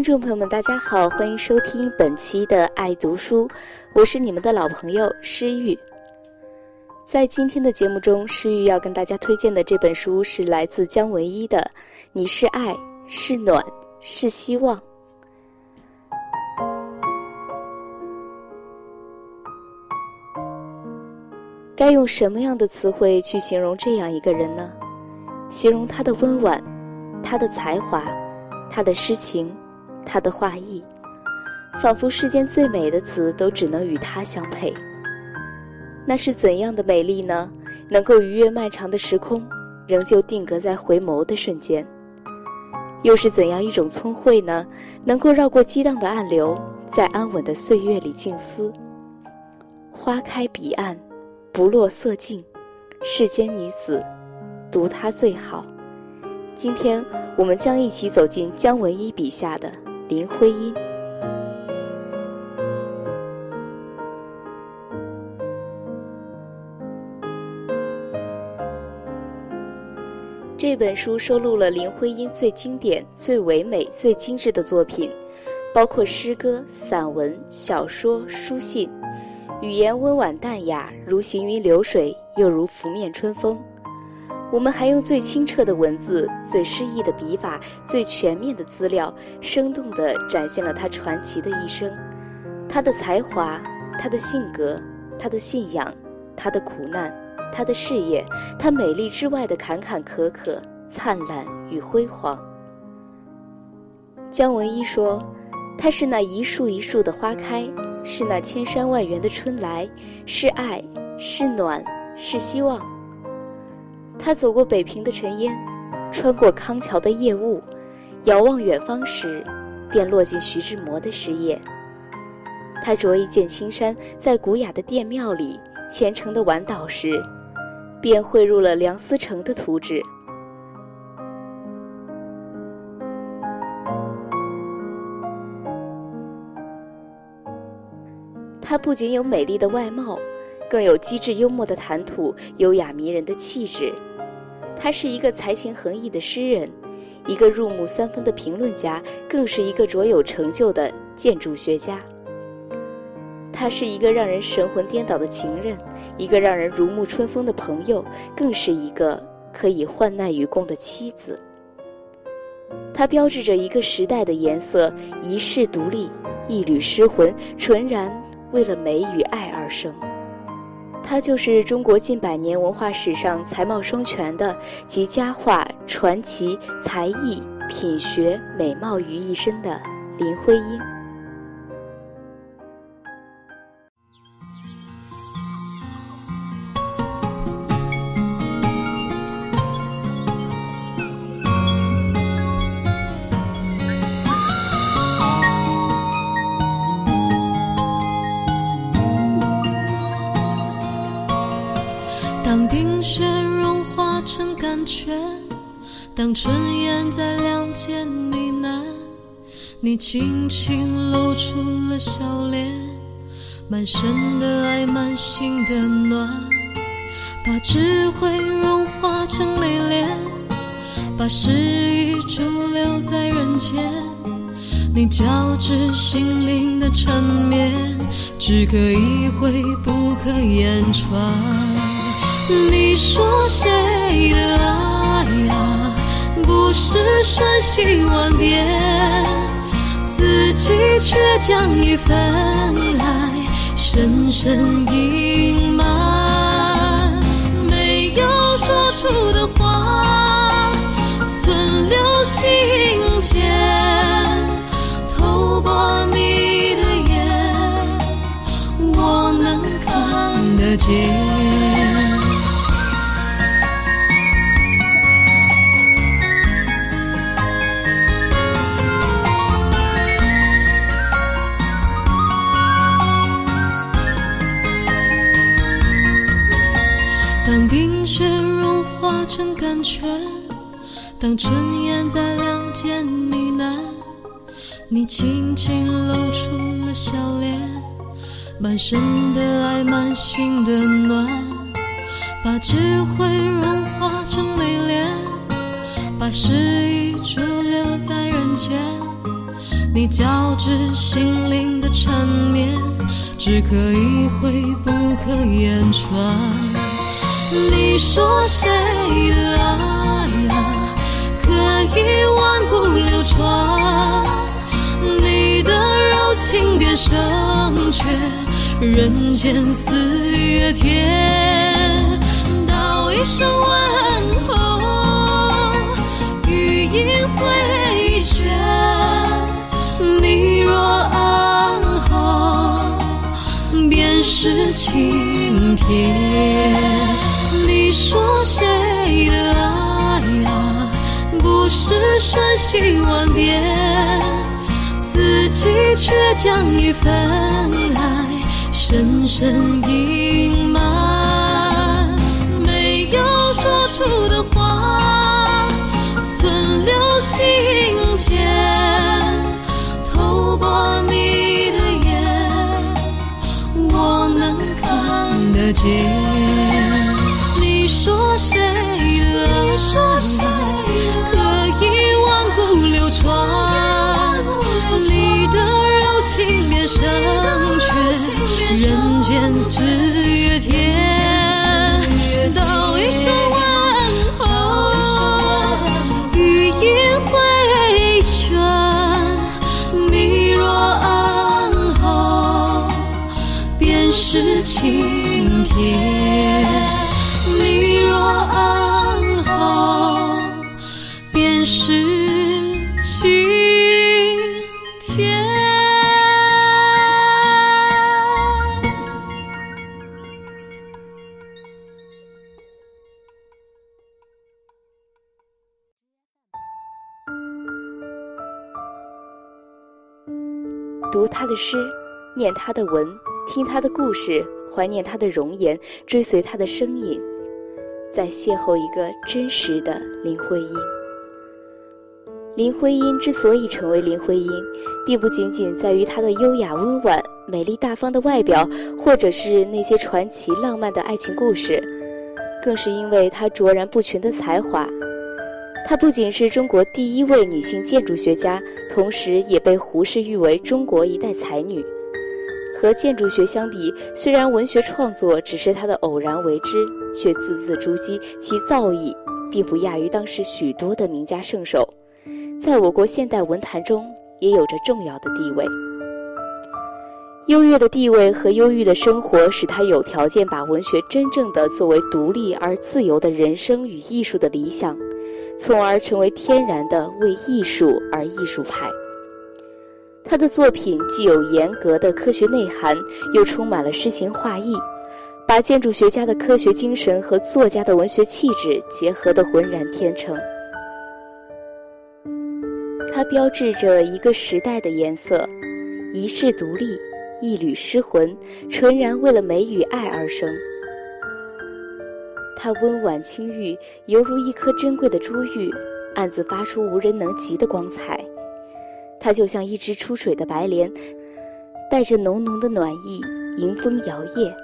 听众朋友们，大家好，欢迎收听本期的爱读书，我是你们的老朋友诗玉。在今天的节目中，诗玉要跟大家推荐的这本书是来自姜文一的《你是爱，是暖，是希望》。该用什么样的词汇去形容这样一个人呢？形容他的温婉，他的才华，他的诗情。他的画意，仿佛世间最美的词都只能与他相配。那是怎样的美丽呢？能够逾越漫长的时空，仍旧定格在回眸的瞬间。又是怎样一种聪慧呢？能够绕过激荡的暗流，在安稳的岁月里静思。花开彼岸，不落色尽，世间女子，独她最好。今天，我们将一起走进姜文一笔下的。林徽因这本书收录了林徽因最经典、最唯美、最精致的作品，包括诗歌、散文、小说、书信，语言温婉淡雅，如行云流水，又如拂面春风。我们还用最清澈的文字、最诗意的笔法、最全面的资料，生动地展现了他传奇的一生，他的才华，他的性格，他的信仰，他的苦难，他的事业，他美丽之外的坎坎坷坷、灿烂与辉煌。姜文一说：“他是那一树一树的花开，是那千山万园的春来，是爱，是暖，是希望。”他走过北平的尘烟，穿过康桥的夜雾，遥望远方时，便落进徐志摩的诗页。他着一件青衫，在古雅的殿庙里虔诚的晚祷时，便绘入了梁思成的图纸。他不仅有美丽的外貌，更有机智幽默的谈吐，优雅迷人的气质。他是一个才情横溢的诗人，一个入木三分的评论家，更是一个卓有成就的建筑学家。他是一个让人神魂颠倒的情人，一个让人如沐春风的朋友，更是一个可以患难与共的妻子。他标志着一个时代的颜色，一世独立，一缕诗魂，纯然为了美与爱而生。他就是中国近百年文化史上才貌双全的集佳话、传奇、才艺、品学、美貌于一身的林徽因。感觉，当春燕在梁间呢喃，你轻轻露出了笑脸，满身的爱，满心的暖，把智慧融化成美莲，把诗意驻留在人间，你交织心灵的缠绵，只可意会，不可言传。你说谁的爱啊不是瞬息万变自己却将一份爱深深隐瞒没有说出的话存留心间透过你的眼我能看得见。当冰雪融化成甘泉，当春燕在梁间呢喃，你轻轻露出了笑脸，满身的爱，满心的暖，把智慧融化成美莲，把诗意驻留在人间，你交织心灵的缠绵，只可意会，不可言传。你说谁的爱啊，可以万古流传？你的柔情便胜却人间四月天。道一声问候，语音回旋。你若安好，便是晴天。说谁的爱啊，不是瞬息万变，自己却将一份爱深深隐瞒。没有说出的话，存留心间，透过你的眼，我能看得见。说谁读他的诗，念他的文，听他的故事，怀念他的容颜，追随他的身影。在邂逅一个真实的林徽因。林徽因之所以成为林徽因，并不仅仅在于她的优雅温婉、美丽大方的外表，或者是那些传奇浪漫的爱情故事，更是因为她卓然不群的才华。她不仅是中国第一位女性建筑学家，同时也被胡适誉为中国一代才女。和建筑学相比，虽然文学创作只是她的偶然为之，却字字珠玑，其造诣并不亚于当时许多的名家圣手，在我国现代文坛中也有着重要的地位。优越的地位和忧郁的生活，使他有条件把文学真正的作为独立而自由的人生与艺术的理想，从而成为天然的为艺术而艺术派。他的作品既有严格的科学内涵，又充满了诗情画意，把建筑学家的科学精神和作家的文学气质结合得浑然天成。它标志着一个时代的颜色，一世独立，一缕诗魂，纯然为了美与爱而生。它温婉清玉，犹如一颗珍贵的珠玉，暗自发出无人能及的光彩。它就像一只出水的白莲，带着浓浓的暖意，迎风摇曳。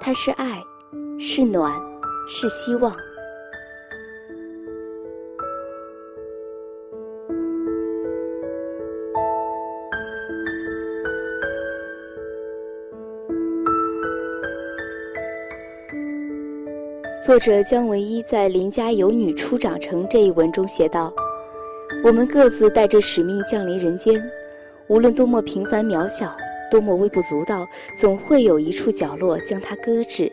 它是爱，是暖，是希望。作者姜文一在《邻家有女初长成》这一文中写道。我们各自带着使命降临人间，无论多么平凡渺小，多么微不足道，总会有一处角落将它搁置，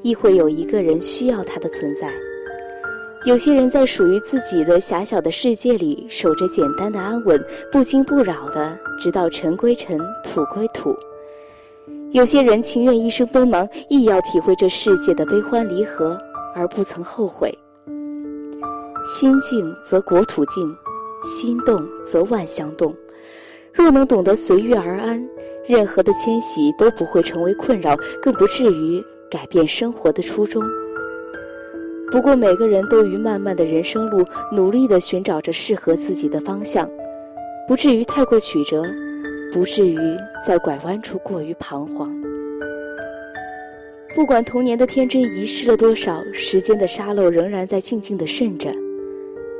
亦会有一个人需要它的存在。有些人在属于自己的狭小的世界里，守着简单的安稳，不惊不扰的，直到尘归尘，土归土；有些人情愿一生奔忙，亦要体会这世界的悲欢离合，而不曾后悔。心静则国土静，心动则万象动。若能懂得随遇而安，任何的迁徙都不会成为困扰，更不至于改变生活的初衷。不过，每个人都于漫漫的人生路，努力地寻找着适合自己的方向，不至于太过曲折。不至于在拐弯处过于彷徨。不管童年的天真遗失了多少，时间的沙漏仍然在静静的渗着。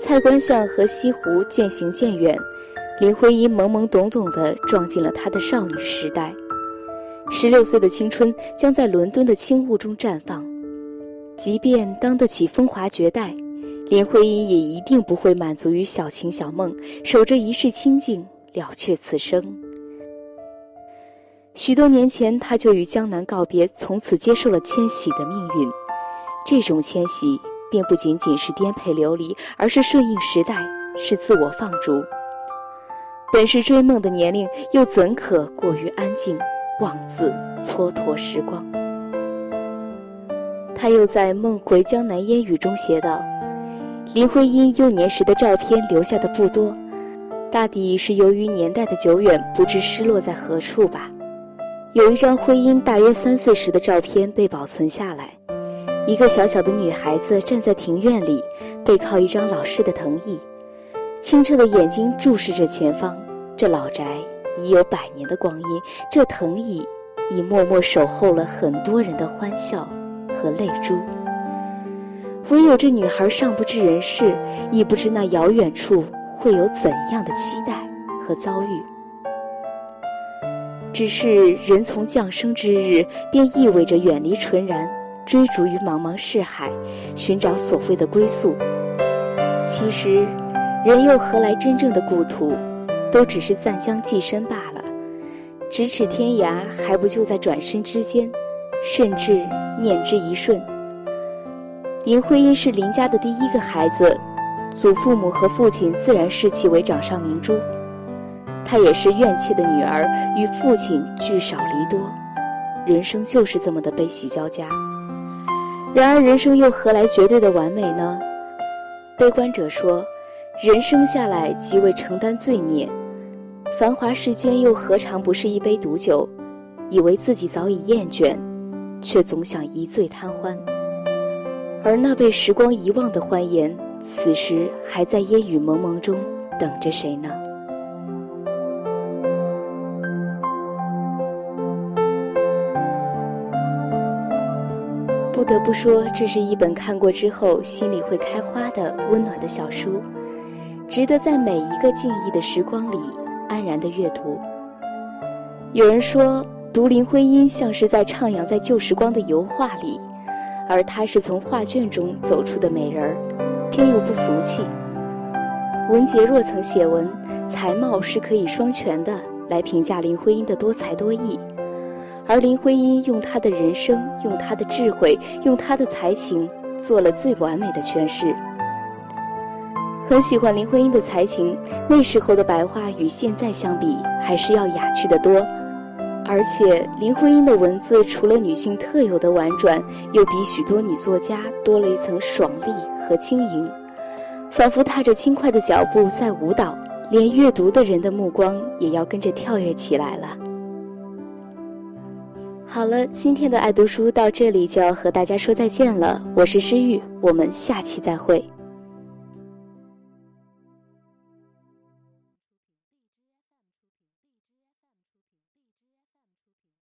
蔡观相和西湖渐行渐远，林徽因懵懵懂懂地撞进了她的少女时代。十六岁的青春将在伦敦的轻雾中绽放。即便当得起风华绝代，林徽因也一定不会满足于小情小梦，守着一世清静，了却此生。许多年前，他就与江南告别，从此接受了迁徙的命运。这种迁徙并不仅仅是颠沛流离，而是顺应时代，是自我放逐。本是追梦的年龄，又怎可过于安静，妄自蹉跎时光？他又在《梦回江南烟雨》中写道：“林徽因幼年时的照片留下的不多，大抵是由于年代的久远，不知失落在何处吧。”有一张徽因大约三岁时的照片被保存下来，一个小小的女孩子站在庭院里，背靠一张老式的藤椅，清澈的眼睛注视着前方。这老宅已有百年的光阴，这藤椅已默默守候了很多人的欢笑和泪珠。唯有这女孩尚不知人世，亦不知那遥远处会有怎样的期待和遭遇。只是人从降生之日，便意味着远离纯然，追逐于茫茫世海，寻找所谓的归宿。其实，人又何来真正的故土？都只是暂将寄身罢了。咫尺天涯，还不就在转身之间？甚至念之一瞬。林徽因是林家的第一个孩子，祖父母和父亲自然视其为掌上明珠。她也是怨气的女儿，与父亲聚少离多，人生就是这么的悲喜交加。然而，人生又何来绝对的完美呢？悲观者说，人生下来即为承担罪孽，繁华世间又何尝不是一杯毒酒？以为自己早已厌倦，却总想一醉贪欢。而那被时光遗忘的欢颜，此时还在烟雨蒙蒙中等着谁呢？不得不说，这是一本看过之后心里会开花的温暖的小书，值得在每一个静谧的时光里安然的阅读。有人说，读林徽因像是在徜徉在旧时光的油画里，而她是从画卷中走出的美人儿，偏又不俗气。文杰若曾写文，才貌是可以双全的来评价林徽因的多才多艺。而林徽因用她的人生，用她的智慧，用她的才情，做了最完美的诠释。很喜欢林徽因的才情，那时候的白话与现在相比，还是要雅趣得多。而且林徽因的文字除了女性特有的婉转，又比许多女作家多了一层爽利和轻盈，仿佛踏着轻快的脚步在舞蹈，连阅读的人的目光也要跟着跳跃起来了。好了，今天的爱读书到这里就要和大家说再见了。我是诗玉，我们下期再会。